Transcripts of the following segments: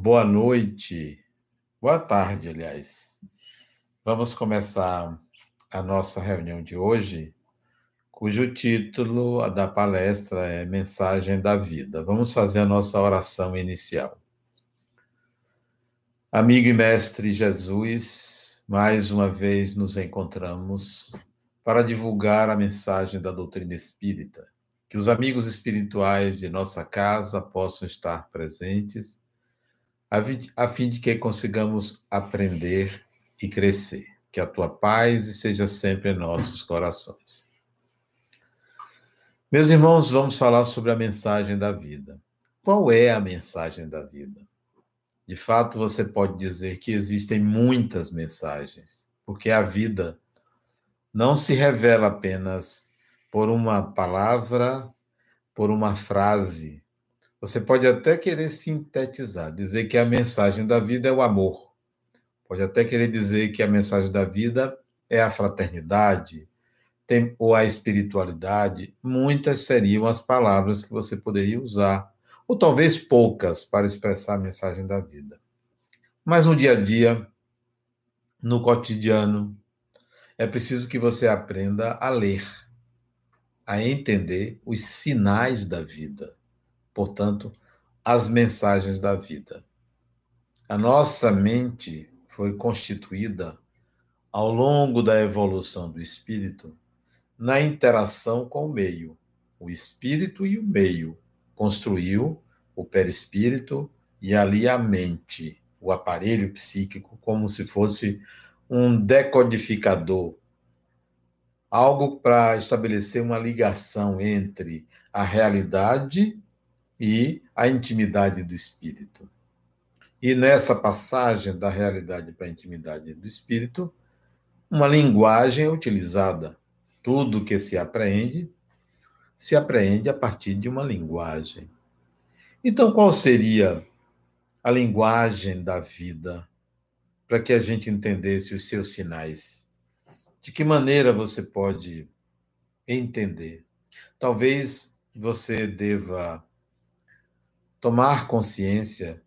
boa noite, boa tarde, aliás. Vamos começar a nossa reunião de hoje, cujo título da palestra é Mensagem da Vida. Vamos fazer a nossa oração inicial. Amigo e mestre Jesus, mais uma vez nos encontramos para divulgar a mensagem da doutrina espírita. Que os amigos espirituais de nossa casa possam estar presentes, a fim de que consigamos aprender e crescer. Que a tua paz seja sempre em nossos corações. Meus irmãos, vamos falar sobre a mensagem da vida. Qual é a mensagem da vida? De fato, você pode dizer que existem muitas mensagens, porque a vida não se revela apenas por uma palavra, por uma frase. Você pode até querer sintetizar, dizer que a mensagem da vida é o amor. Pode até querer dizer que a mensagem da vida é a fraternidade, tem, ou a espiritualidade. Muitas seriam as palavras que você poderia usar, ou talvez poucas, para expressar a mensagem da vida. Mas no dia a dia, no cotidiano, é preciso que você aprenda a ler, a entender os sinais da vida, portanto, as mensagens da vida. A nossa mente foi constituída ao longo da evolução do espírito na interação com o meio. O espírito e o meio construiu o perispírito e ali a mente, o aparelho psíquico, como se fosse um decodificador, algo para estabelecer uma ligação entre a realidade e a intimidade do espírito. E nessa passagem da realidade para a intimidade do espírito, uma linguagem é utilizada. Tudo que se apreende, se apreende a partir de uma linguagem. Então, qual seria a linguagem da vida para que a gente entendesse os seus sinais. De que maneira você pode entender? Talvez você deva tomar consciência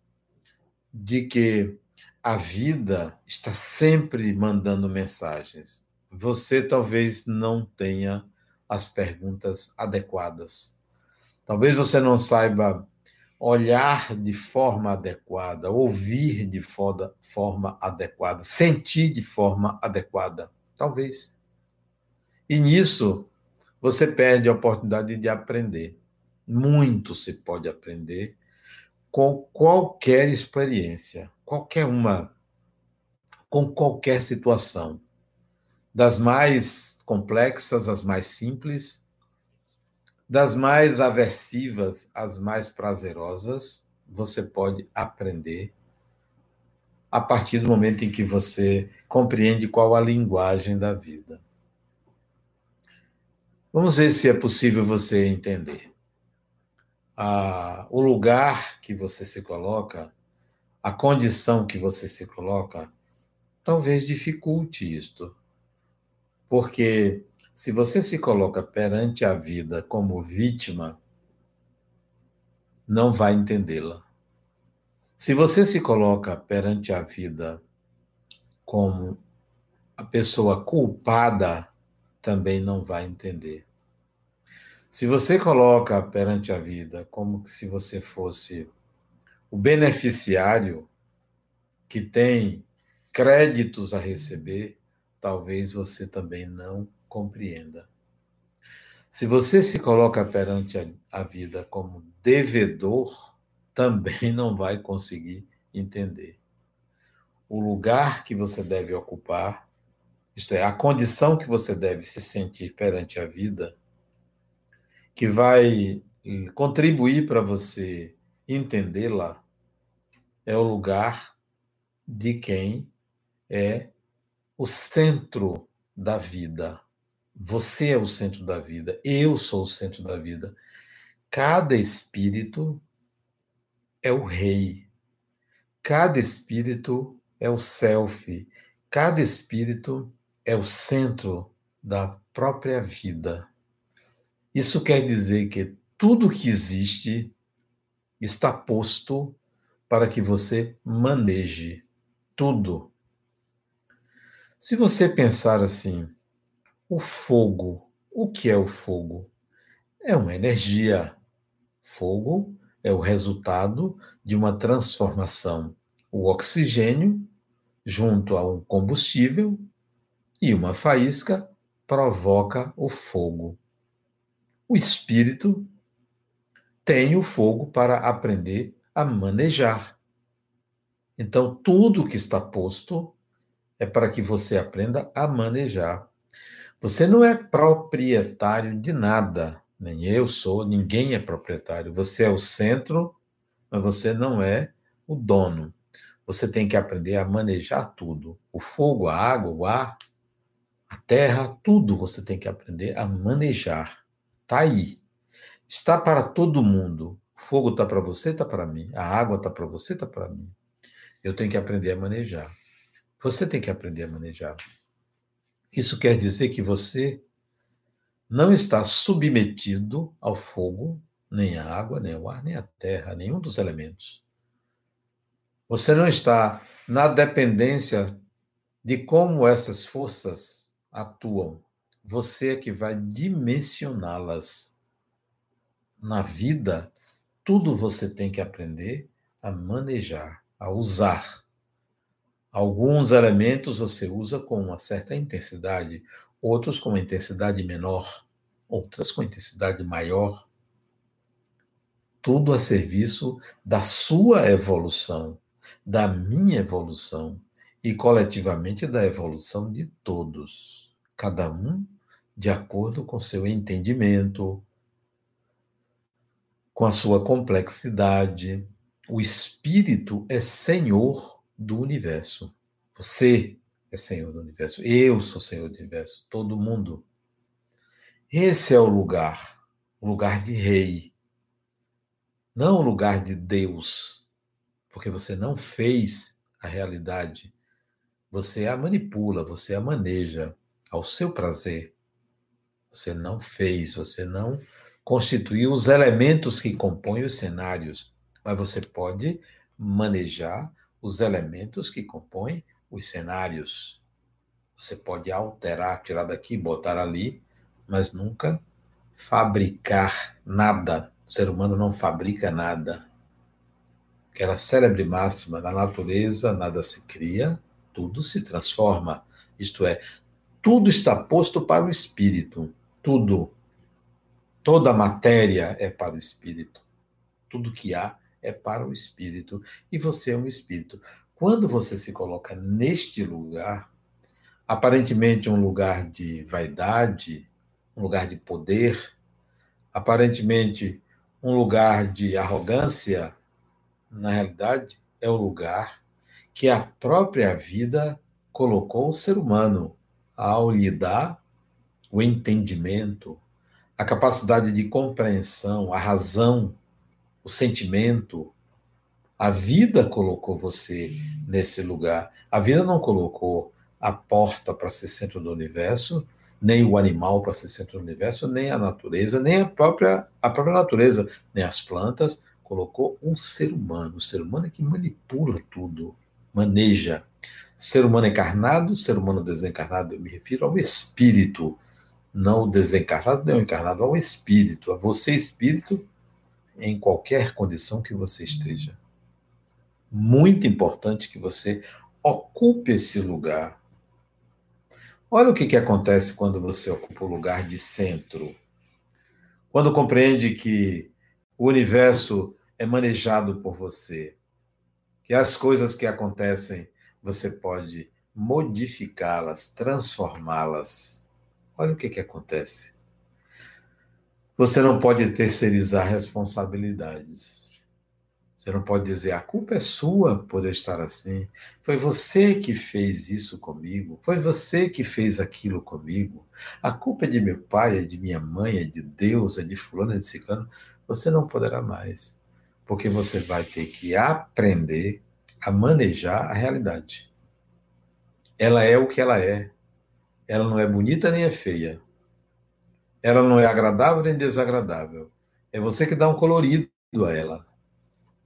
de que a vida está sempre mandando mensagens. Você talvez não tenha as perguntas adequadas. Talvez você não saiba olhar de forma adequada, ouvir de forma adequada, sentir de forma adequada. Talvez. E nisso, você perde a oportunidade de aprender. Muito se pode aprender com qualquer experiência, qualquer uma, com qualquer situação. Das mais complexas às mais simples, das mais aversivas às mais prazerosas, você pode aprender a partir do momento em que você compreende qual a linguagem da vida. Vamos ver se é possível você entender. Ah, o lugar que você se coloca, a condição que você se coloca, talvez dificulte isto. Porque se você se coloca perante a vida como vítima, não vai entendê-la. Se você se coloca perante a vida como a pessoa culpada, também não vai entender. Se você coloca perante a vida como se você fosse o beneficiário que tem créditos a receber, talvez você também não compreenda. Se você se coloca perante a, vida como devedor, também não vai conseguir entender. O lugar que você deve ocupar, isto é, a condição que você deve se sentir perante a vida, que vai eh, contribuir para você entendê-la, é o lugar de quem é o centro da vida. Você é o centro da vida, eu sou o centro da vida. Cada espírito é o rei. Cada espírito é o self. Cada espírito é o centro da própria vida. Isso quer dizer que tudo que existe está posto para que você maneje tudo. Se você pensar assim, o fogo, o que é o fogo? É uma energia. Fogo é o resultado de uma transformação. O oxigênio, junto a um combustível e uma faísca, provoca o fogo. O espírito tem o fogo para aprender a manejar. Então, tudo que está posto é para que você aprenda a manejar. Você não é proprietário de nada, nem eu sou, ninguém é proprietário. Você é o centro, mas você não é o dono. Você tem que aprender a manejar tudo: o fogo, a água, o ar, a terra, tudo você tem que aprender a manejar. Está aí. Está para todo mundo. O fogo está para você, está para mim. A água está para você, está para mim. Eu tenho que aprender a manejar. Você tem que aprender a manejar. Isso quer dizer que você não está submetido ao fogo, nem à água, nem ao ar, nem à terra, nenhum dos elementos. Você não está na dependência de como essas forças atuam. Você é que vai dimensioná-las. Na vida, tudo você tem que aprender a manejar, a usar. Alguns elementos você usa com uma certa intensidade, outros com uma intensidade menor, outras com intensidade maior. Tudo a serviço da sua evolução, da minha evolução e coletivamente da evolução de todos, cada um de acordo com seu entendimento, com a sua complexidade. O espírito é senhor do universo. Você é Senhor do universo. Eu sou Senhor do universo. Todo mundo. Esse é o lugar, o lugar de rei. Não o lugar de Deus. Porque você não fez a realidade. Você a manipula, você a maneja ao seu prazer. Você não fez, você não constituiu os elementos que compõem os cenários, mas você pode manejar os elementos que compõem os cenários. Você pode alterar, tirar daqui, botar ali, mas nunca fabricar nada. O ser humano não fabrica nada. Aquela célebre máxima, na natureza nada se cria, tudo se transforma. Isto é, tudo está posto para o espírito. Tudo. Toda matéria é para o espírito. Tudo que há é para o espírito e você é um espírito. Quando você se coloca neste lugar, aparentemente um lugar de vaidade, um lugar de poder, aparentemente um lugar de arrogância, na realidade é o lugar que a própria vida colocou o ser humano ao lhe dar o entendimento, a capacidade de compreensão, a razão o sentimento. A vida colocou você nesse lugar. A vida não colocou a porta para ser centro do universo, nem o animal para ser centro do universo, nem a natureza, nem a própria, a própria natureza, nem as plantas. Colocou um ser humano. O ser humano é que manipula tudo, maneja. Ser humano encarnado, ser humano desencarnado, eu me refiro ao espírito, não o desencarnado, nem o encarnado, ao espírito. A você, espírito, em qualquer condição que você esteja. Muito importante que você ocupe esse lugar. Olha o que, que acontece quando você ocupa o lugar de centro. Quando compreende que o universo é manejado por você, que as coisas que acontecem você pode modificá-las, transformá-las. Olha o que, que acontece. Você não pode terceirizar responsabilidades. Você não pode dizer a culpa é sua por estar assim. Foi você que fez isso comigo. Foi você que fez aquilo comigo. A culpa é de meu pai, é de minha mãe, é de Deus, é de fulano, é de ciclano. Você não poderá mais, porque você vai ter que aprender a manejar a realidade. Ela é o que ela é. Ela não é bonita nem é feia. Ela não é agradável nem desagradável. É você que dá um colorido a ela.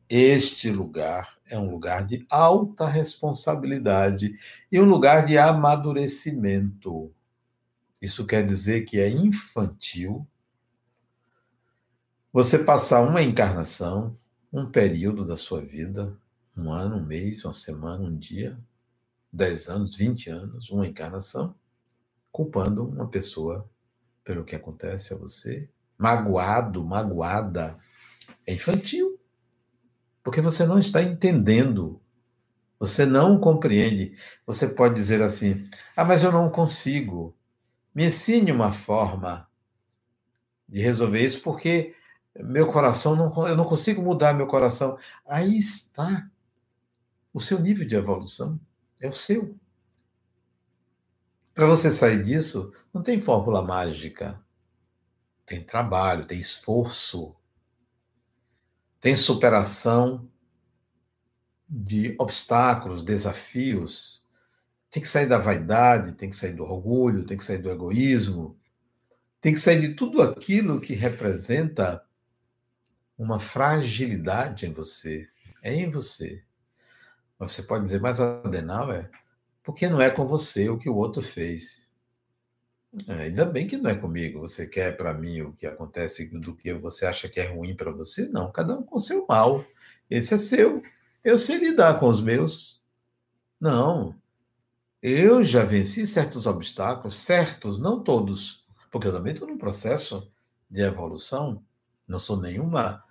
Este lugar é um lugar de alta responsabilidade e um lugar de amadurecimento. Isso quer dizer que é infantil você passar uma encarnação, um período da sua vida, um ano, um mês, uma semana, um dia, dez anos, vinte anos, uma encarnação, culpando uma pessoa pelo que acontece a você, magoado, magoada, é infantil. Porque você não está entendendo. Você não compreende. Você pode dizer assim: ah, mas eu não consigo. Me ensine uma forma de resolver isso, porque meu coração não, eu não consigo mudar meu coração. Aí está o seu nível de evolução, é o seu. Para você sair disso, não tem fórmula mágica. Tem trabalho, tem esforço, tem superação de obstáculos, desafios. Tem que sair da vaidade, tem que sair do orgulho, tem que sair do egoísmo, tem que sair de tudo aquilo que representa uma fragilidade em você. É em você. Você pode dizer, mas Adenauer, porque não é com você o que o outro fez. É, ainda bem que não é comigo. Você quer para mim o que acontece do que você acha que é ruim para você? Não, cada um com seu mal. Esse é seu. Eu sei lidar com os meus. Não. Eu já venci certos obstáculos, certos, não todos, porque eu também estou num processo de evolução. Não sou nenhuma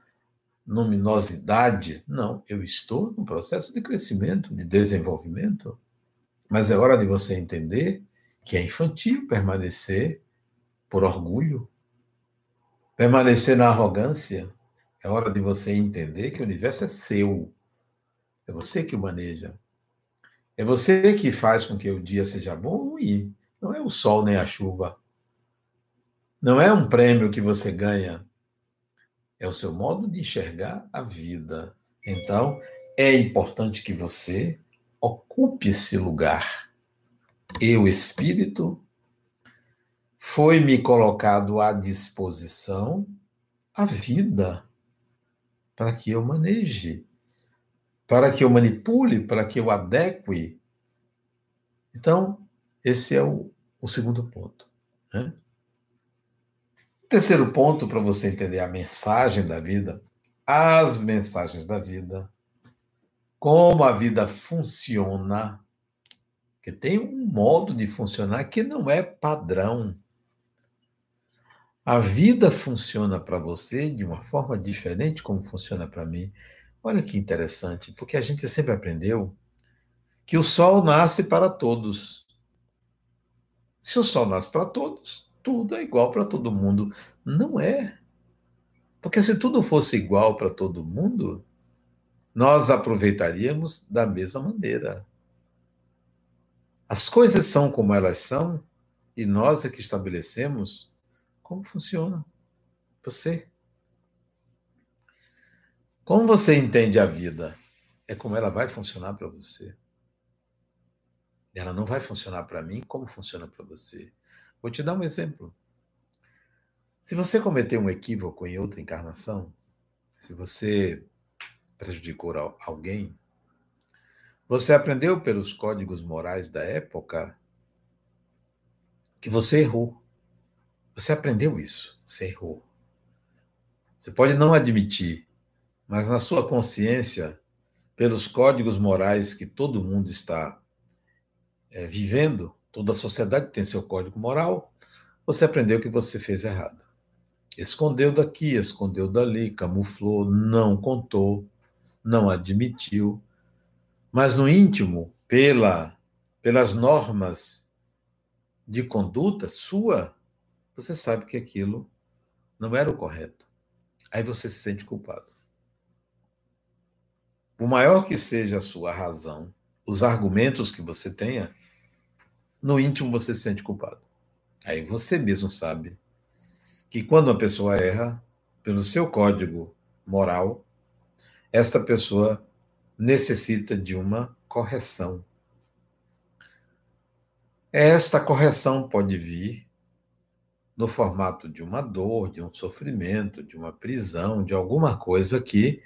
luminosidade. Não, eu estou num processo de crescimento, de desenvolvimento. Mas é hora de você entender que é infantil permanecer por orgulho, permanecer na arrogância. É hora de você entender que o universo é seu. É você que o maneja. É você que faz com que o dia seja bom ou ruim. Não é o sol nem a chuva. Não é um prêmio que você ganha. É o seu modo de enxergar a vida. Então, é importante que você ocupe esse lugar. Eu, espírito, foi-me colocado à disposição a vida para que eu maneje, para que eu manipule, para que eu adeque. Então, esse é o, o segundo ponto. Né? O terceiro ponto para você entender a mensagem da vida, as mensagens da vida, como a vida funciona, que tem um modo de funcionar que não é padrão. A vida funciona para você de uma forma diferente como funciona para mim. Olha que interessante, porque a gente sempre aprendeu que o sol nasce para todos. Se o sol nasce para todos, tudo é igual para todo mundo. Não é. Porque se tudo fosse igual para todo mundo, nós aproveitaríamos da mesma maneira. As coisas são como elas são e nós é que estabelecemos como funciona. Você. Como você entende a vida? É como ela vai funcionar para você. Ela não vai funcionar para mim como funciona para você. Vou te dar um exemplo. Se você cometeu um equívoco em outra encarnação, se você prejudicou alguém, você aprendeu pelos códigos morais da época que você errou. Você aprendeu isso, você errou. Você pode não admitir, mas na sua consciência, pelos códigos morais que todo mundo está é, vivendo, toda a sociedade tem seu código moral, você aprendeu que você fez errado. Escondeu daqui, escondeu dali, camuflou, não contou, não admitiu, mas no íntimo, pela, pelas normas de conduta sua, você sabe que aquilo não era o correto. Aí você se sente culpado. Por maior que seja a sua razão, os argumentos que você tenha, no íntimo você se sente culpado. Aí você mesmo sabe que quando uma pessoa erra, pelo seu código moral, esta pessoa necessita de uma correção. Esta correção pode vir no formato de uma dor, de um sofrimento, de uma prisão, de alguma coisa que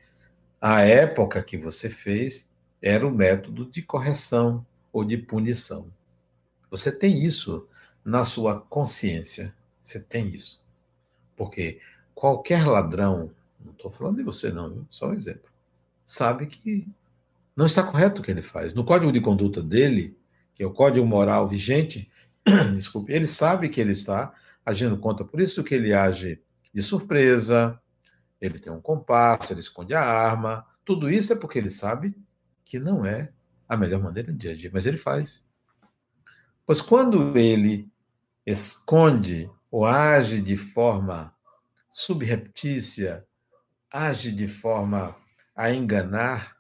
a época que você fez era o método de correção ou de punição. Você tem isso na sua consciência. Você tem isso. Porque qualquer ladrão, não estou falando de você, não, só um exemplo, sabe que não está correto o que ele faz. No código de conduta dele, que é o código moral vigente, desculpe, ele sabe que ele está agindo contra, por isso que ele age de surpresa, ele tem um compasso, ele esconde a arma, tudo isso é porque ele sabe que não é a melhor maneira de agir, mas ele faz. Pois quando ele esconde ou age de forma subreptícia, age de forma a enganar,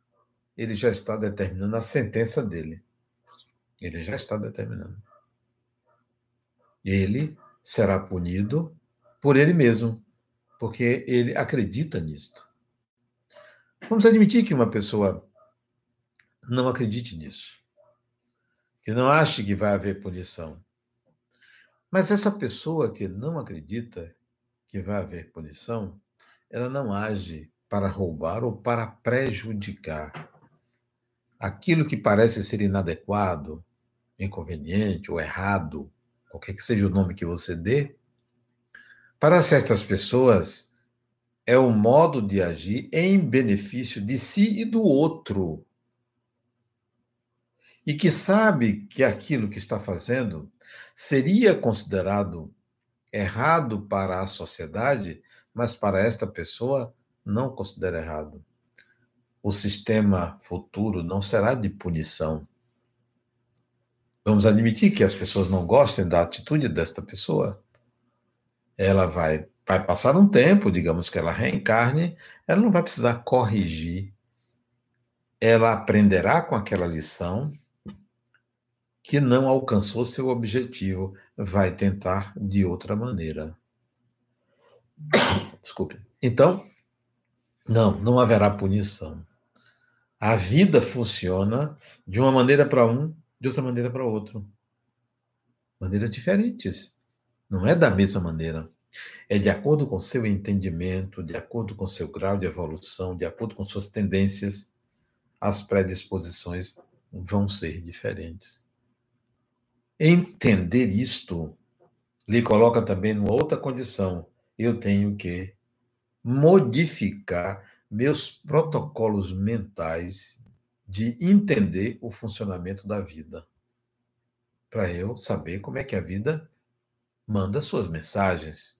ele já está determinando a sentença dele. Ele já está determinando. Ele será punido por ele mesmo, porque ele acredita nisto. Vamos admitir que uma pessoa não acredite nisso, que não ache que vai haver punição. Mas essa pessoa que não acredita que vai haver punição, ela não age para roubar ou para prejudicar. Aquilo que parece ser inadequado, inconveniente ou errado, qualquer que seja o nome que você dê, para certas pessoas é o modo de agir em benefício de si e do outro. E que sabe que aquilo que está fazendo seria considerado errado para a sociedade, mas para esta pessoa não considera errado. O sistema futuro não será de punição, Vamos admitir que as pessoas não gostem da atitude desta pessoa. Ela vai, vai passar um tempo, digamos que ela reencarne, ela não vai precisar corrigir. Ela aprenderá com aquela lição que não alcançou seu objetivo, vai tentar de outra maneira. Desculpe. Então, não, não haverá punição. A vida funciona de uma maneira para um de outra maneira para outro. Maneiras diferentes. Não é da mesma maneira. É de acordo com seu entendimento, de acordo com seu grau de evolução, de acordo com suas tendências, as predisposições vão ser diferentes. Entender isto lhe coloca também numa outra condição. Eu tenho que modificar meus protocolos mentais de entender o funcionamento da vida. Para eu saber como é que a vida manda suas mensagens.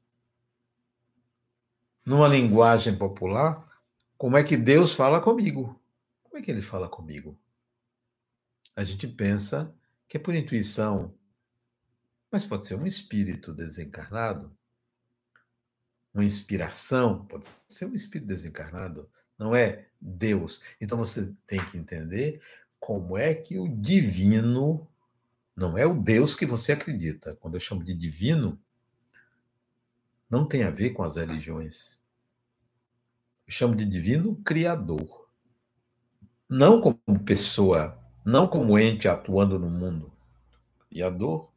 Numa linguagem popular, como é que Deus fala comigo? Como é que ele fala comigo? A gente pensa que é por intuição, mas pode ser um espírito desencarnado, uma inspiração, pode ser um espírito desencarnado, não é Deus. Então você tem que entender como é que o divino não é o Deus que você acredita. Quando eu chamo de divino, não tem a ver com as religiões. Eu chamo de divino criador. Não como pessoa, não como ente atuando no mundo. Criador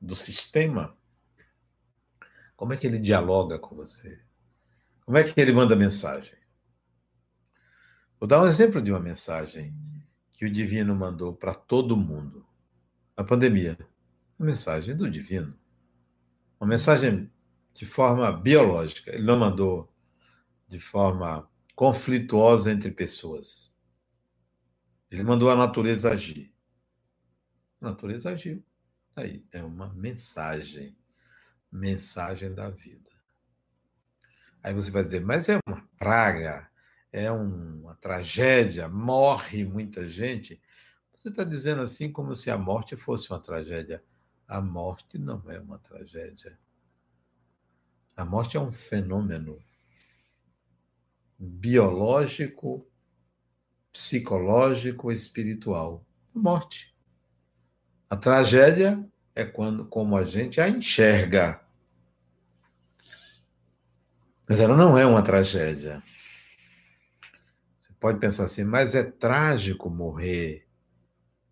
do sistema. Como é que ele dialoga com você? Como é que ele manda mensagem? Vou dar um exemplo de uma mensagem que o Divino mandou para todo mundo. A pandemia. Uma mensagem do Divino. Uma mensagem de forma biológica. Ele não mandou de forma conflituosa entre pessoas. Ele mandou a natureza agir. A natureza agiu. Aí é uma mensagem. Mensagem da vida. Aí você vai dizer, mas é uma praga é uma tragédia, morre muita gente. Você está dizendo assim como se a morte fosse uma tragédia. A morte não é uma tragédia. A morte é um fenômeno biológico, psicológico, espiritual. Morte. A tragédia é quando, como a gente a enxerga. Mas ela não é uma tragédia pode pensar assim, mas é trágico morrer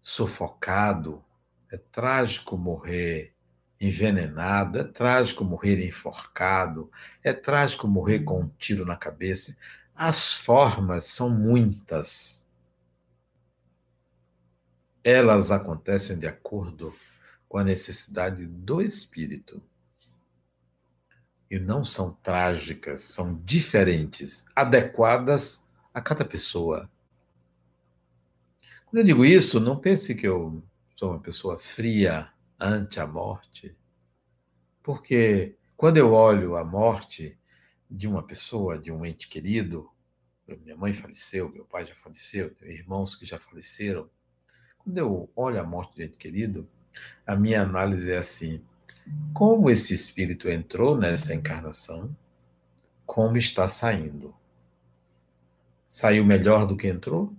sufocado, é trágico morrer envenenado, é trágico morrer enforcado, é trágico morrer com um tiro na cabeça. As formas são muitas. Elas acontecem de acordo com a necessidade do espírito. E não são trágicas, são diferentes, adequadas a cada pessoa. Quando eu digo isso, não pense que eu sou uma pessoa fria ante a morte, porque quando eu olho a morte de uma pessoa, de um ente querido, minha mãe faleceu, meu pai já faleceu, irmãos que já faleceram. Quando eu olho a morte de um ente querido, a minha análise é assim: como esse espírito entrou nessa encarnação, como está saindo? Saiu melhor do que entrou?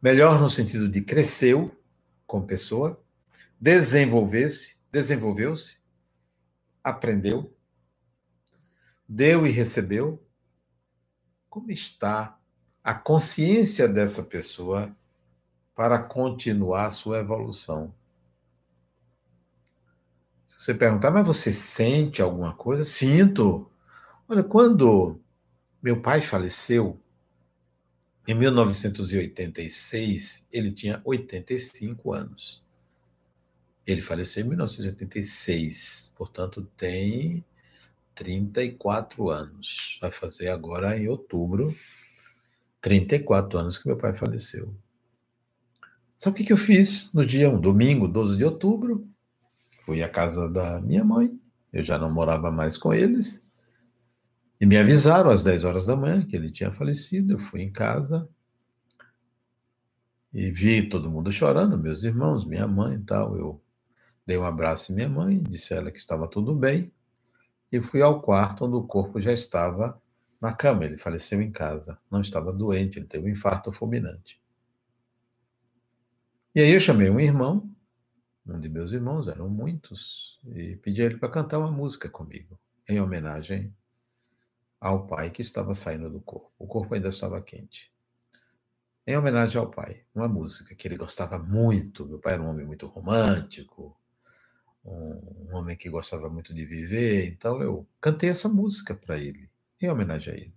Melhor no sentido de cresceu como pessoa, desenvolver-se, desenvolveu-se, aprendeu, deu e recebeu. Como está a consciência dessa pessoa para continuar sua evolução? Se você perguntar, mas você sente alguma coisa? Sinto. Olha, quando meu pai faleceu, em 1986, ele tinha 85 anos. Ele faleceu em 1986, portanto, tem 34 anos. Vai fazer agora em outubro 34 anos que meu pai faleceu. Sabe o que eu fiz no dia, um domingo, 12 de outubro? Fui à casa da minha mãe, eu já não morava mais com eles, e me avisaram às 10 horas da manhã que ele tinha falecido. Eu fui em casa e vi todo mundo chorando, meus irmãos, minha mãe e tal. Eu dei um abraço à minha mãe, disse a ela que estava tudo bem e fui ao quarto onde o corpo já estava na cama. Ele faleceu em casa, não estava doente, ele teve um infarto fulminante. E aí eu chamei um irmão, um de meus irmãos, eram muitos, e pedi a ele para cantar uma música comigo, em homenagem ao pai que estava saindo do corpo. O corpo ainda estava quente. Em homenagem ao pai, uma música que ele gostava muito. Meu pai era um homem muito romântico, um homem que gostava muito de viver, então eu cantei essa música para ele, em homenagem a ele.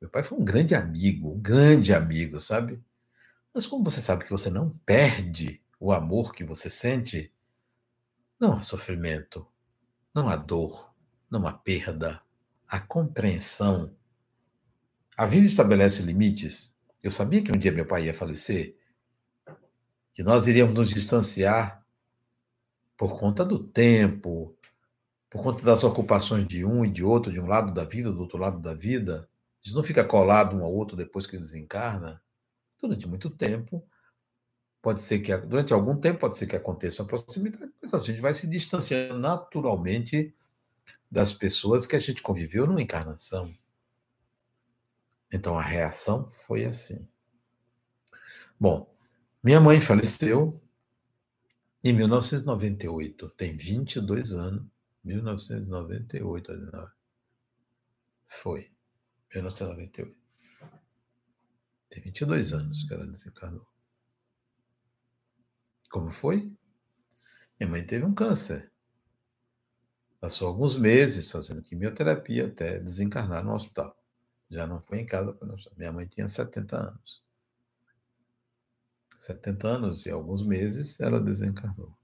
Meu pai foi um grande amigo, um grande amigo, sabe? Mas como você sabe que você não perde o amor que você sente, não há sofrimento, não há dor, não há perda, a compreensão. A vida estabelece limites. Eu sabia que um dia meu pai ia falecer, que nós iríamos nos distanciar por conta do tempo, por conta das ocupações de um e de outro, de um lado da vida, do outro lado da vida. A não fica colado um ao outro depois que desencarna. Durante muito tempo, pode ser que, durante algum tempo, pode ser que aconteça uma proximidade, mas a gente vai se distanciando naturalmente das pessoas que a gente conviveu numa encarnação. Então a reação foi assim. Bom, minha mãe faleceu em 1998, tem 22 anos. 1998, foi. 1998. Tem 22 anos que ela desencarnou. Como foi? Minha mãe teve um câncer. Passou alguns meses fazendo quimioterapia até desencarnar no hospital. Já não foi em casa. Minha mãe tinha 70 anos. 70 anos e alguns meses ela desencarnou.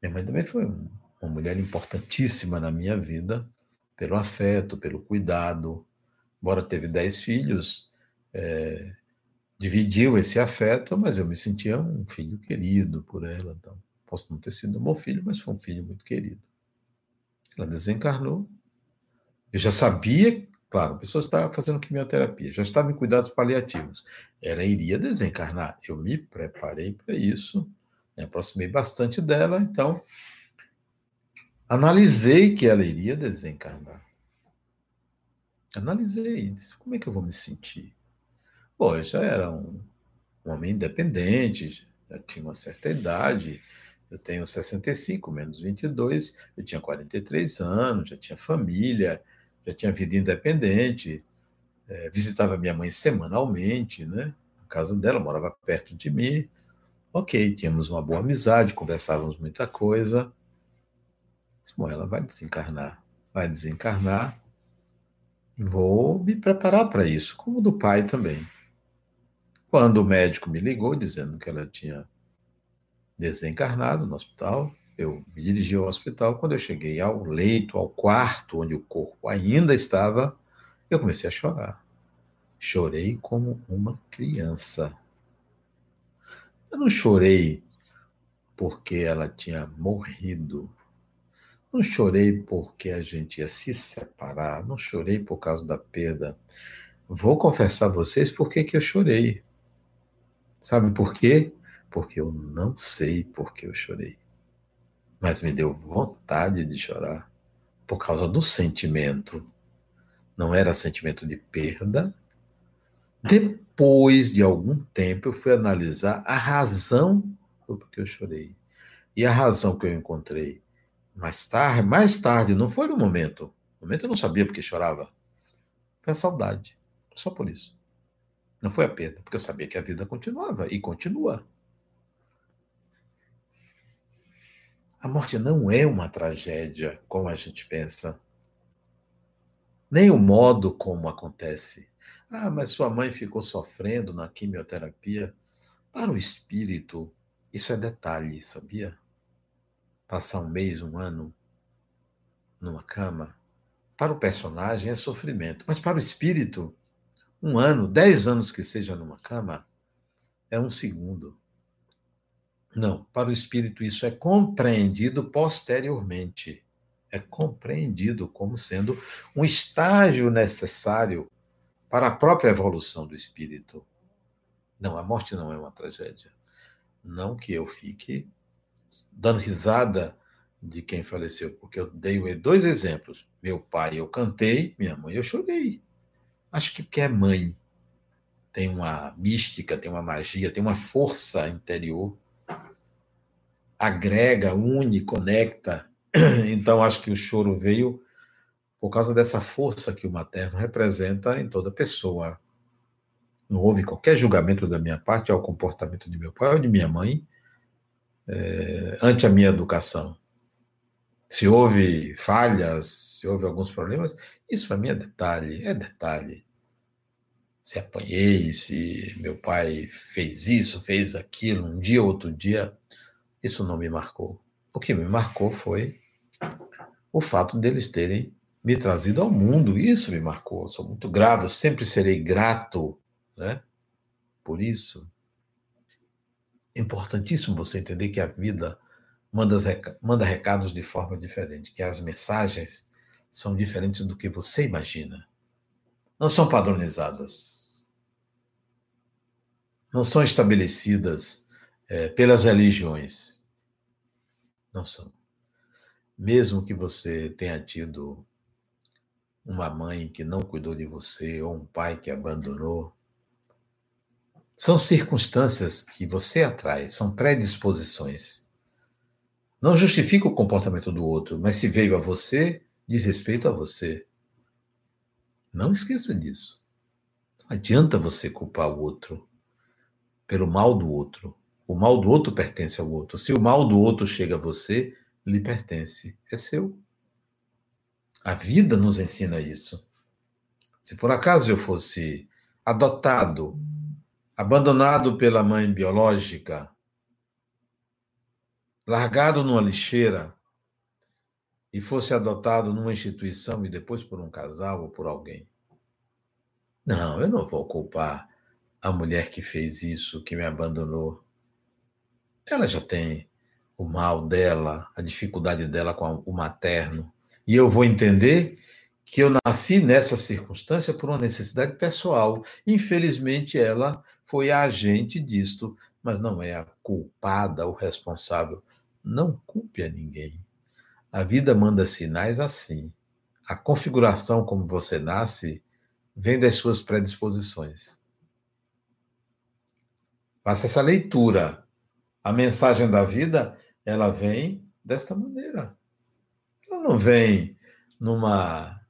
Minha mãe também foi uma mulher importantíssima na minha vida, pelo afeto, pelo cuidado. Embora teve dez filhos, é, dividiu esse afeto, mas eu me sentia um filho querido por ela. Então, posso não ter sido um bom filho, mas foi um filho muito querido. Ela desencarnou. Eu já sabia, claro, a pessoa estava fazendo quimioterapia, já estava em cuidados paliativos. Ela iria desencarnar. Eu me preparei para isso, me aproximei bastante dela, então analisei que ela iria desencarnar. Analisei, disse, como é que eu vou me sentir? Eu já era um, um homem independente, já tinha uma certa idade, eu tenho 65 menos 22, eu tinha 43 anos, já tinha família, já tinha vida independente, é, visitava minha mãe semanalmente, né? A casa dela morava perto de mim. Ok, tínhamos uma boa amizade, conversávamos muita coisa. Bom, ela vai desencarnar, vai desencarnar. Vou me preparar para isso, como do pai também. Quando o médico me ligou dizendo que ela tinha desencarnado no hospital, eu me dirigi ao hospital. Quando eu cheguei ao leito, ao quarto onde o corpo ainda estava, eu comecei a chorar. Chorei como uma criança. Eu não chorei porque ela tinha morrido. Não chorei porque a gente ia se separar. Não chorei por causa da perda. Vou confessar a vocês por que eu chorei. Sabe por quê? Porque eu não sei por que eu chorei. Mas me deu vontade de chorar por causa do sentimento. Não era sentimento de perda, depois de algum tempo, eu fui analisar a razão do porquê eu chorei. E a razão que eu encontrei mais tarde, mais tarde, não foi no momento. No momento eu não sabia porque chorava. Foi a saudade. Só por isso. Não foi a perda, porque eu sabia que a vida continuava e continua. A morte não é uma tragédia como a gente pensa. Nem o modo como acontece. Ah, mas sua mãe ficou sofrendo na quimioterapia. Para o espírito, isso é detalhe, sabia? Passar um mês, um ano numa cama. Para o personagem é sofrimento, mas para o espírito, um ano, dez anos que seja numa cama, é um segundo. Não, para o espírito isso é compreendido posteriormente. É compreendido como sendo um estágio necessário para a própria evolução do espírito. Não, a morte não é uma tragédia. Não que eu fique dando risada de quem faleceu, porque eu dei dois exemplos. Meu pai eu cantei, minha mãe eu chorei. Acho que porque é mãe. Tem uma mística, tem uma magia, tem uma força interior. Agrega, une, conecta. Então acho que o choro veio por causa dessa força que o materno representa em toda pessoa. Não houve qualquer julgamento da minha parte ao comportamento de meu pai ou de minha mãe é, ante a minha educação. Se houve falhas, se houve alguns problemas, isso para mim é detalhe, é detalhe. Se apanhei, se meu pai fez isso, fez aquilo, um dia ou outro dia, isso não me marcou. O que me marcou foi o fato deles terem me trazido ao mundo. Isso me marcou. Sou muito grato, sempre serei grato, né? Por isso. É importantíssimo você entender que a vida manda, manda recados de forma diferente, que as mensagens são diferentes do que você imagina. Não são padronizadas. Não são estabelecidas é, pelas religiões. Não são. Mesmo que você tenha tido uma mãe que não cuidou de você ou um pai que abandonou. São circunstâncias que você atrai, são predisposições. Não justifica o comportamento do outro, mas se veio a você, diz respeito a você. Não esqueça disso. Não adianta você culpar o outro pelo mal do outro. O mal do outro pertence ao outro. Se o mal do outro chega a você, lhe pertence. É seu. A vida nos ensina isso. Se por acaso eu fosse adotado, abandonado pela mãe biológica, largado numa lixeira e fosse adotado numa instituição e depois por um casal ou por alguém. Não, eu não vou culpar a mulher que fez isso, que me abandonou. Ela já tem o mal dela, a dificuldade dela com o materno. E eu vou entender que eu nasci nessa circunstância por uma necessidade pessoal. Infelizmente, ela foi a agente disto, mas não é a culpada ou responsável. Não culpe a ninguém. A vida manda sinais assim. A configuração como você nasce vem das suas predisposições. Faça essa leitura. A mensagem da vida, ela vem desta maneira não vem numa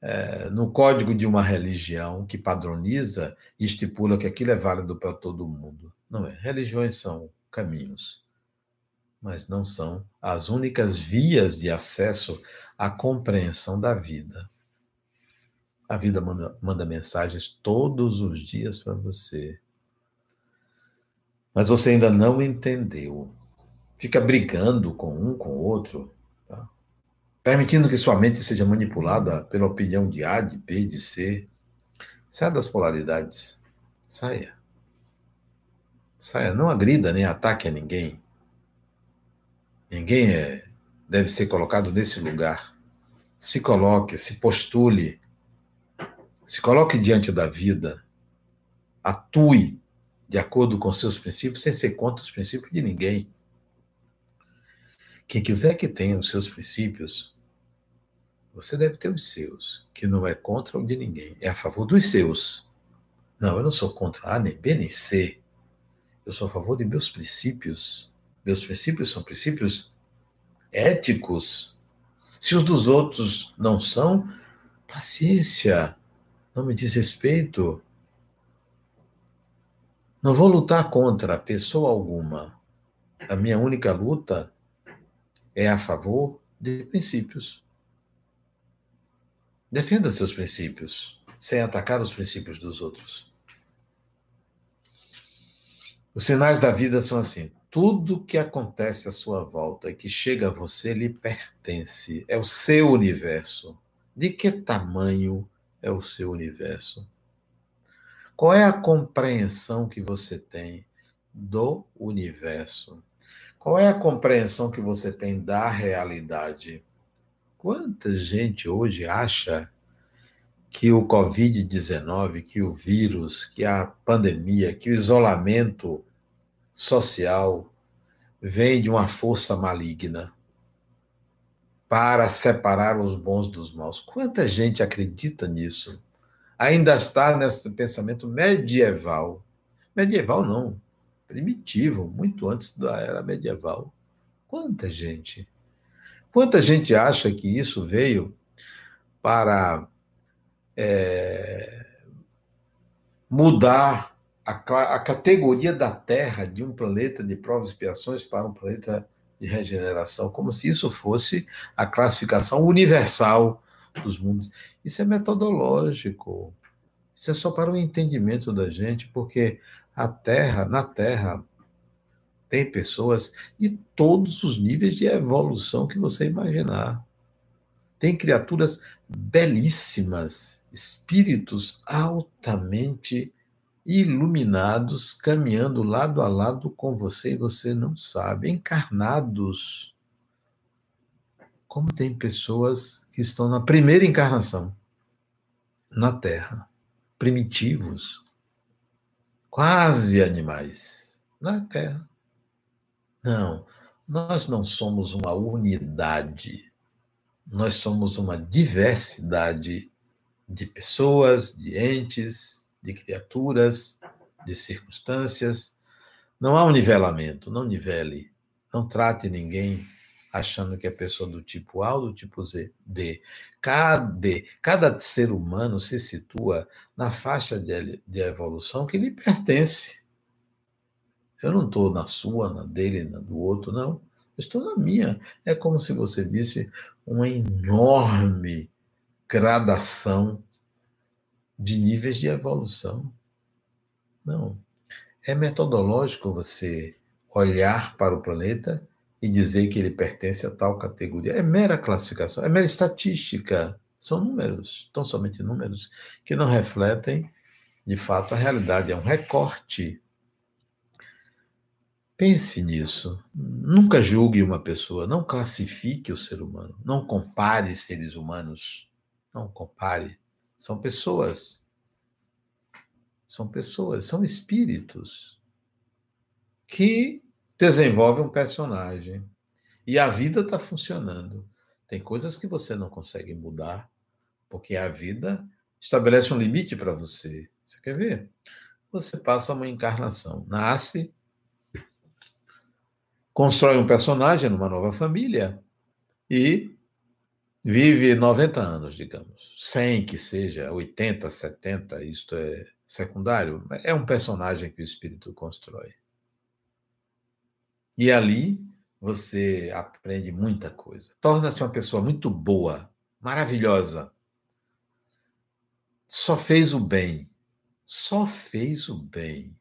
é, no código de uma religião que padroniza e estipula que aquilo é válido para todo mundo. Não é. Religiões são caminhos, mas não são as únicas vias de acesso à compreensão da vida. A vida manda, mensagens todos os dias para você. Mas você ainda não entendeu. Fica brigando com um, com o outro, tá? permitindo que sua mente seja manipulada pela opinião de A, de B, de C. Saia das polaridades. Saia. Saia. Não agrida nem ataque a ninguém. Ninguém é, deve ser colocado nesse lugar. Se coloque, se postule, se coloque diante da vida, atue de acordo com seus princípios, sem ser contra os princípios de ninguém. Quem quiser que tenha os seus princípios, você deve ter os seus, que não é contra o de ninguém, é a favor dos seus. Não, eu não sou contra A, nem B, nem C. Eu sou a favor de meus princípios. Meus princípios são princípios éticos. Se os dos outros não são, paciência, não me diz respeito. Não vou lutar contra pessoa alguma. A minha única luta é a favor de princípios. Defenda seus princípios, sem atacar os princípios dos outros. Os sinais da vida são assim: tudo que acontece à sua volta e que chega a você lhe pertence, é o seu universo. De que tamanho é o seu universo? Qual é a compreensão que você tem do universo? Qual é a compreensão que você tem da realidade? Quanta gente hoje acha que o Covid-19, que o vírus, que a pandemia, que o isolamento social vem de uma força maligna para separar os bons dos maus. Quanta gente acredita nisso? Ainda está nesse pensamento medieval. Medieval não, primitivo, muito antes da era medieval. Quanta gente? Quanta gente acha que isso veio para é, mudar a, a categoria da Terra de um planeta de provas e expiações para um planeta de regeneração, como se isso fosse a classificação universal dos mundos. Isso é metodológico. Isso é só para o entendimento da gente, porque a Terra, na Terra, tem pessoas de todos os níveis de evolução que você imaginar. Tem criaturas belíssimas, espíritos altamente iluminados, caminhando lado a lado com você e você não sabe, encarnados. Como tem pessoas que estão na primeira encarnação na Terra, primitivos, quase animais, na Terra. Não, nós não somos uma unidade, nós somos uma diversidade de pessoas, de entes, de criaturas, de circunstâncias. Não há um nivelamento, não nivele. Não trate ninguém achando que é pessoa do tipo A ou do tipo Z, D. Cada, cada ser humano se situa na faixa de, de evolução que lhe pertence. Eu não estou na sua, na dele, na do outro, não. Eu estou na minha. É como se você visse uma enorme gradação de níveis de evolução. Não. É metodológico você olhar para o planeta e dizer que ele pertence a tal categoria. É mera classificação, é mera estatística. São números, tão somente números, que não refletem, de fato, a realidade. É um recorte. Pense nisso. Nunca julgue uma pessoa, não classifique o ser humano, não compare seres humanos, não compare. São pessoas. São pessoas, são espíritos que desenvolvem um personagem. E a vida está funcionando. Tem coisas que você não consegue mudar, porque a vida estabelece um limite para você. Você quer ver? Você passa uma encarnação, nasce, constrói um personagem numa nova família e vive 90 anos, digamos, 100 que seja, 80, 70, isto é secundário, é um personagem que o espírito constrói. E ali você aprende muita coisa. Torna-se uma pessoa muito boa, maravilhosa. só fez o bem, só fez o bem.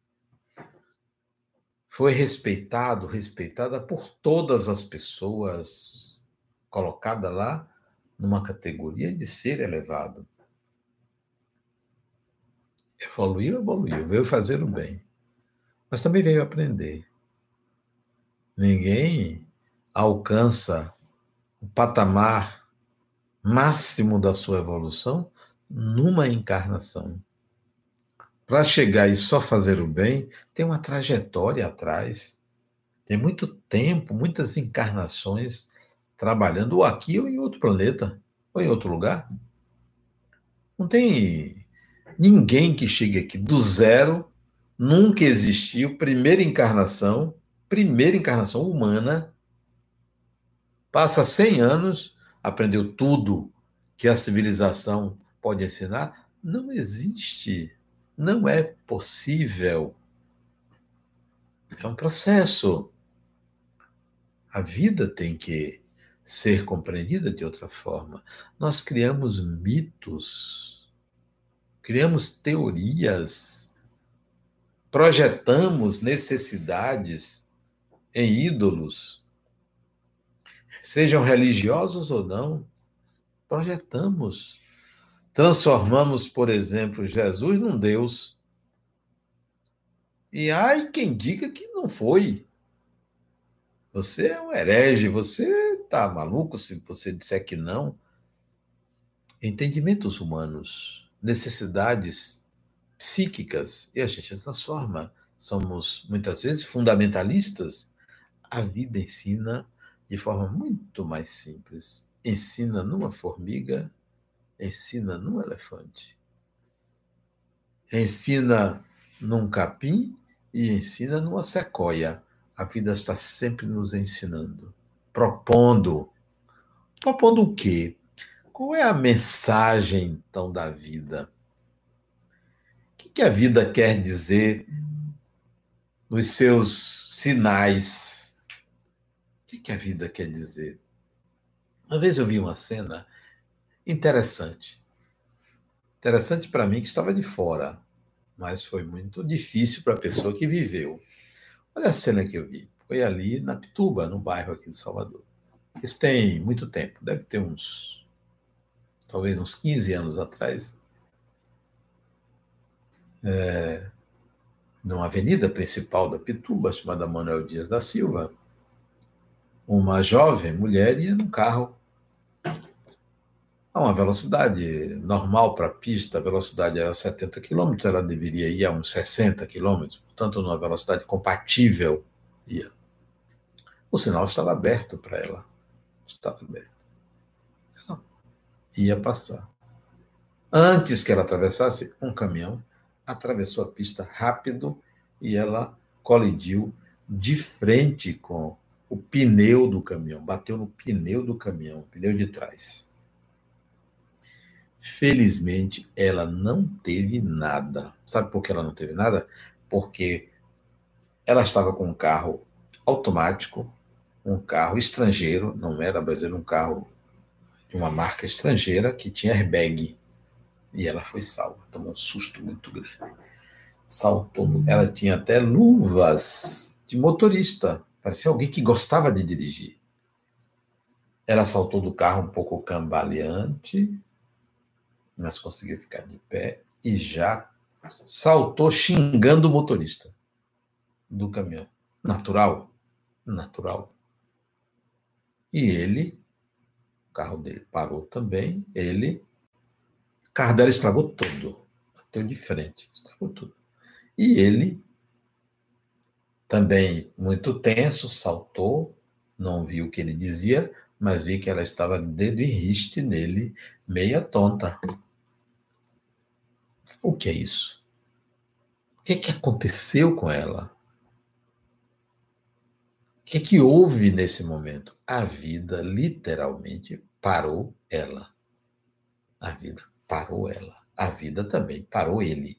Foi respeitado, respeitada por todas as pessoas, colocada lá numa categoria de ser elevado. Evoluiu, evoluiu, veio fazer o bem. Mas também veio aprender. Ninguém alcança o patamar máximo da sua evolução numa encarnação. Para chegar e só fazer o bem, tem uma trajetória atrás. Tem muito tempo, muitas encarnações trabalhando ou aqui ou em outro planeta, ou em outro lugar. Não tem ninguém que chegue aqui do zero, nunca existiu, primeira encarnação, primeira encarnação humana, passa 100 anos, aprendeu tudo que a civilização pode ensinar. Não existe, não é possível. É um processo. A vida tem que ser compreendida de outra forma. Nós criamos mitos, criamos teorias, projetamos necessidades em ídolos, sejam religiosos ou não, projetamos. Transformamos, por exemplo, Jesus num Deus. E ai quem diga que não foi. Você é um herege, você tá maluco se você disser que não? Entendimentos humanos, necessidades psíquicas, e a gente transforma. Somos muitas vezes fundamentalistas. A vida ensina de forma muito mais simples. Ensina numa formiga, ensina num elefante. Ensina num capim e ensina numa sequoia. A vida está sempre nos ensinando propondo. Propondo o quê? Qual é a mensagem, então, da vida? O que, que a vida quer dizer nos seus sinais? O que, que a vida quer dizer? Uma vez eu vi uma cena interessante. Interessante para mim que estava de fora, mas foi muito difícil para a pessoa que viveu. Olha a cena que eu vi. Foi ali na Pituba, no bairro aqui de Salvador. Isso tem muito tempo, deve ter uns, talvez uns 15 anos atrás. É, numa avenida principal da Pituba, chamada Manuel Dias da Silva, uma jovem mulher ia num carro a uma velocidade normal para a pista, a velocidade era 70 km, ela deveria ir a uns 60 km, portanto, numa velocidade compatível ia. O sinal estava aberto para ela. Estava aberto. Ela ia passar. Antes que ela atravessasse, um caminhão atravessou a pista rápido e ela colidiu de frente com o pneu do caminhão, bateu no pneu do caminhão, pneu de trás. Felizmente, ela não teve nada. Sabe por que ela não teve nada? Porque ela estava com um carro automático um carro estrangeiro, não era brasileiro, um carro de uma marca estrangeira que tinha airbag. E ela foi salva. Tomou um susto muito grande. Saltou. Ela tinha até luvas de motorista. Parecia alguém que gostava de dirigir. Ela saltou do carro um pouco cambaleante, mas conseguiu ficar de pé e já saltou xingando o motorista do caminhão. Natural? Natural. E ele, o carro dele parou também, ele, o carro dela estragou tudo, bateu de frente, estragou tudo. E ele, também muito tenso, saltou, não viu o que ele dizia, mas vi que ela estava dedo em riste nele, meia tonta. O que é isso? O que, é que aconteceu com ela? Que, que houve nesse momento? A vida literalmente parou ela. A vida parou ela. A vida também parou ele.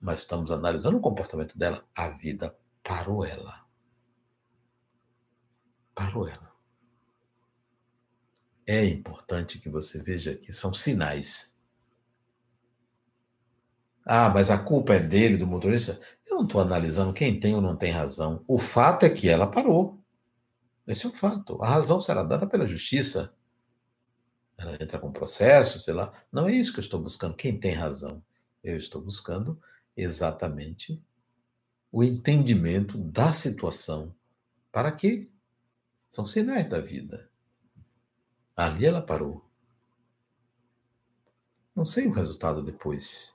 Mas estamos analisando o comportamento dela. A vida parou ela. Parou ela. É importante que você veja que são sinais. Ah, mas a culpa é dele, do motorista. Eu não estou analisando quem tem ou não tem razão. O fato é que ela parou. Esse é o fato. A razão será dada pela justiça. Ela entra com processo, sei lá. Não é isso que eu estou buscando. Quem tem razão? Eu estou buscando exatamente o entendimento da situação. Para quê? São sinais da vida. Ali ela parou. Não sei o resultado depois.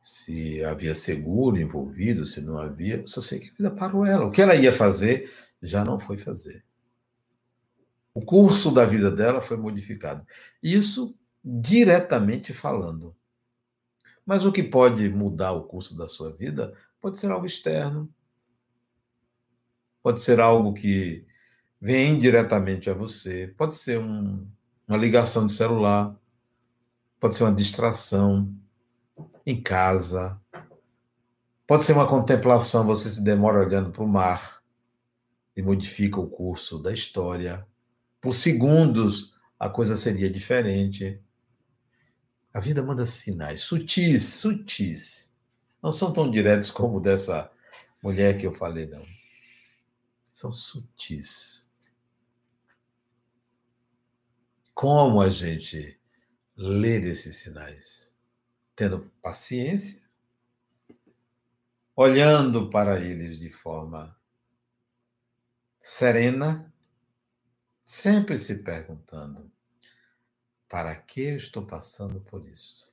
Se havia seguro envolvido, se não havia. Só sei que a vida parou ela. O que ela ia fazer já não foi fazer. O curso da vida dela foi modificado. Isso diretamente falando. Mas o que pode mudar o curso da sua vida pode ser algo externo, pode ser algo que vem diretamente a você, pode ser um, uma ligação de celular, pode ser uma distração em casa, pode ser uma contemplação, você se demora olhando para o mar e modifica o curso da história. Por segundos, a coisa seria diferente. A vida manda sinais sutis, sutis. Não são tão diretos como dessa mulher que eu falei, não. São sutis. Como a gente ler esses sinais? Tendo paciência, olhando para eles de forma serena, sempre se perguntando: para que eu estou passando por isso?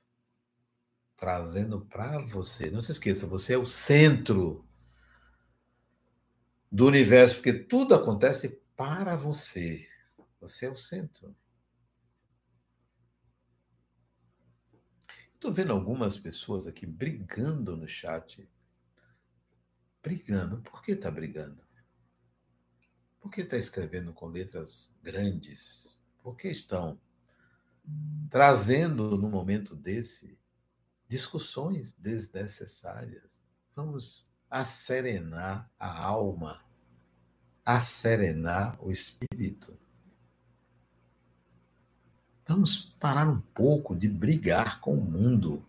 Trazendo para você. Não se esqueça, você é o centro do universo, porque tudo acontece para você. Você é o centro. Estou vendo algumas pessoas aqui brigando no chat. Brigando. Por que está brigando? Por que está escrevendo com letras grandes? Por que estão trazendo no momento desse discussões desnecessárias. Vamos acerenar a alma, acerenar o espírito. Vamos parar um pouco de brigar com o mundo,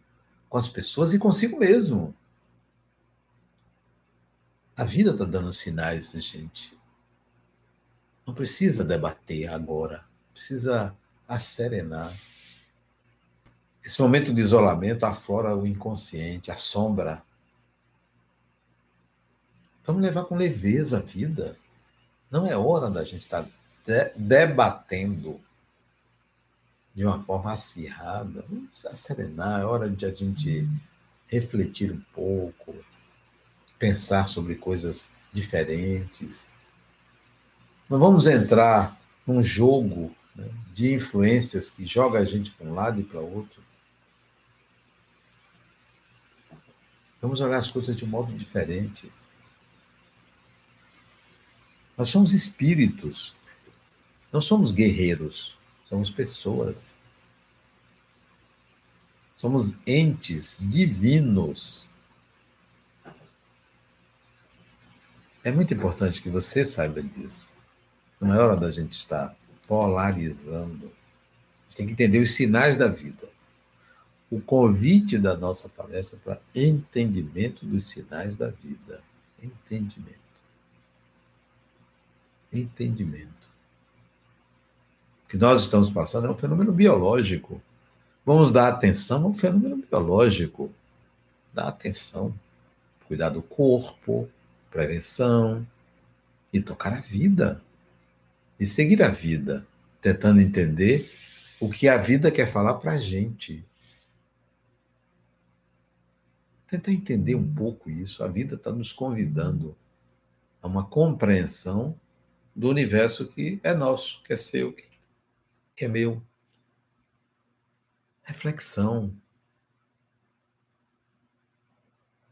com as pessoas e consigo mesmo. A vida está dando sinais, gente. Não precisa debater agora. Precisa a serenar. Esse momento de isolamento aflora o inconsciente, a sombra. Vamos levar com leveza a vida. Não é hora da gente estar de debatendo de uma forma acirrada. Vamos serenar, é hora de a gente refletir um pouco, pensar sobre coisas diferentes. Não vamos entrar num jogo né, de influências que joga a gente para um lado e para outro. Vamos olhar as coisas de um modo diferente. Nós somos espíritos, não somos guerreiros, somos pessoas. Somos entes divinos. É muito importante que você saiba disso. Não é hora da gente estar polarizando. Tem que entender os sinais da vida. O convite da nossa palestra é para entendimento dos sinais da vida. Entendimento. Entendimento. Que nós estamos passando é um fenômeno biológico. Vamos dar atenção a um fenômeno biológico. Dar atenção. Cuidar do corpo, prevenção e tocar a vida e seguir a vida, tentando entender o que a vida quer falar para a gente. Tentar entender um pouco isso. A vida está nos convidando a uma compreensão do universo que é nosso, que é seu, que é meu. Reflexão.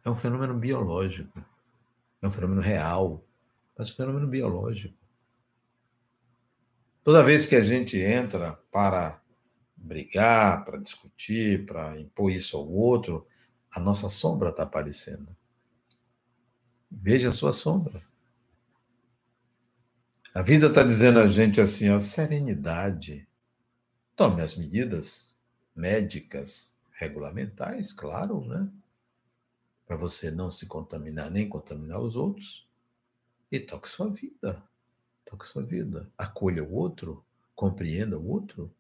É um fenômeno biológico. É um fenômeno real, mas um fenômeno biológico. Toda vez que a gente entra para brigar, para discutir, para impor isso ao outro, a nossa sombra está aparecendo. Veja a sua sombra. A vida está dizendo a gente assim, ó, serenidade. Tome as medidas médicas, regulamentais, claro, né? Para você não se contaminar nem contaminar os outros. E toque sua vida. Toque sua vida. Acolha o outro, compreenda o outro.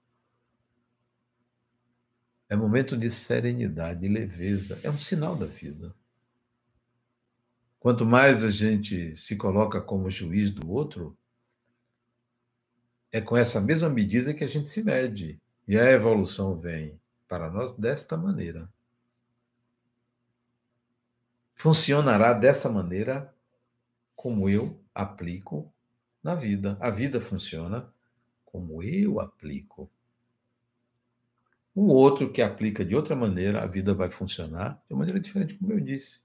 É momento de serenidade, de leveza. É um sinal da vida. Quanto mais a gente se coloca como juiz do outro, é com essa mesma medida que a gente se mede. E a evolução vem para nós desta maneira. Funcionará dessa maneira como eu aplico na vida. A vida funciona como eu aplico. O outro que aplica de outra maneira, a vida vai funcionar de maneira diferente, como eu disse.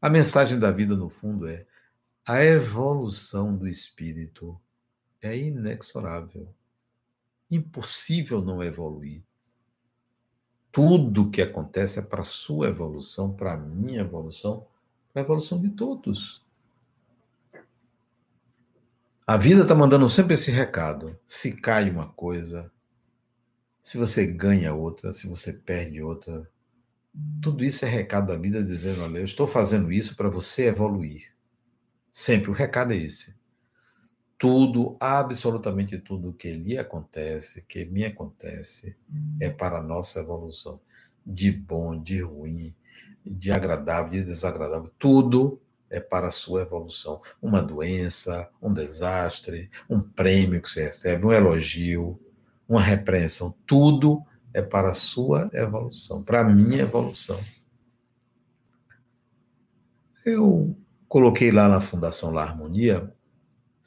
A mensagem da vida, no fundo, é a evolução do espírito é inexorável. Impossível não evoluir. Tudo que acontece é para a sua evolução, para a minha evolução, para a evolução de todos. A vida está mandando sempre esse recado. Se cai uma coisa, se você ganha outra, se você perde outra, tudo isso é recado da vida dizendo: olha, eu estou fazendo isso para você evoluir. Sempre o recado é esse tudo, absolutamente tudo que lhe acontece, que me acontece, é para a nossa evolução. De bom, de ruim, de agradável, de desagradável, tudo é para a sua evolução. Uma doença, um desastre, um prêmio que você recebe, um elogio, uma repreensão, tudo é para a sua evolução, para a minha evolução. Eu coloquei lá na Fundação La Harmonia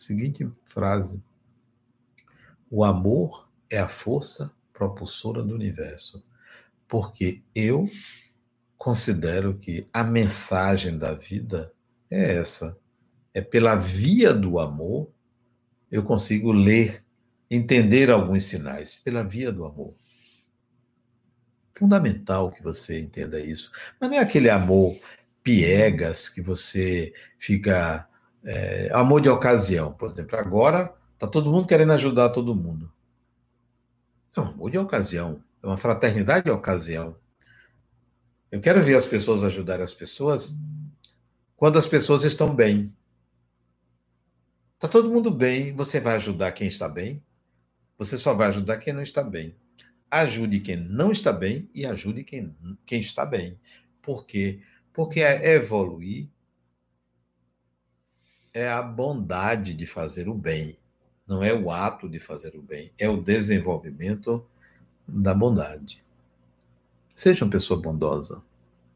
Seguinte frase: O amor é a força propulsora do universo, porque eu considero que a mensagem da vida é essa. É pela via do amor eu consigo ler, entender alguns sinais, pela via do amor. Fundamental que você entenda isso. Mas não é aquele amor piegas que você fica é, amor de ocasião, por exemplo. Agora está todo mundo querendo ajudar todo mundo. É um amor de ocasião, é uma fraternidade de ocasião. Eu quero ver as pessoas ajudarem as pessoas quando as pessoas estão bem. Está todo mundo bem, você vai ajudar quem está bem, você só vai ajudar quem não está bem. Ajude quem não está bem e ajude quem, quem está bem. Por quê? Porque é evoluir é a bondade de fazer o bem, não é o ato de fazer o bem, é o desenvolvimento da bondade. Seja uma pessoa bondosa.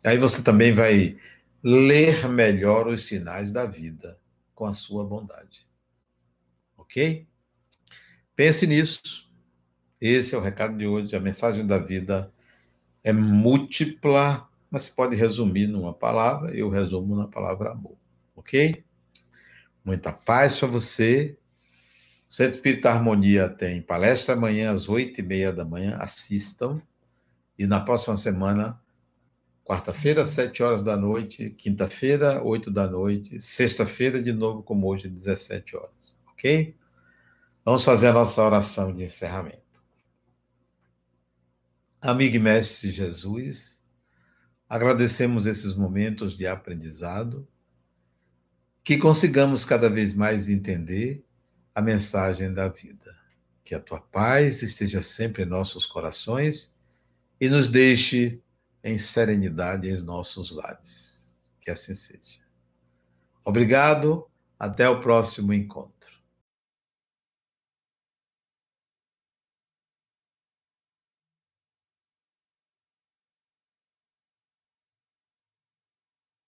Aí você também vai ler melhor os sinais da vida com a sua bondade. Ok? Pense nisso. Esse é o recado de hoje. A mensagem da vida é múltipla, mas pode resumir numa palavra. Eu resumo na palavra amor. Ok? Muita paz para você. O Centro Espírita Harmonia tem palestra amanhã às oito e meia da manhã. Assistam. E na próxima semana, quarta-feira, sete horas da noite, quinta-feira, oito da noite, sexta-feira, de novo, como hoje, dezessete horas. Ok? Vamos fazer a nossa oração de encerramento. Amigo e mestre Jesus, agradecemos esses momentos de aprendizado que consigamos cada vez mais entender a mensagem da vida. Que a tua paz esteja sempre em nossos corações e nos deixe em serenidade em nossos lares. Que assim seja. Obrigado, até o próximo encontro.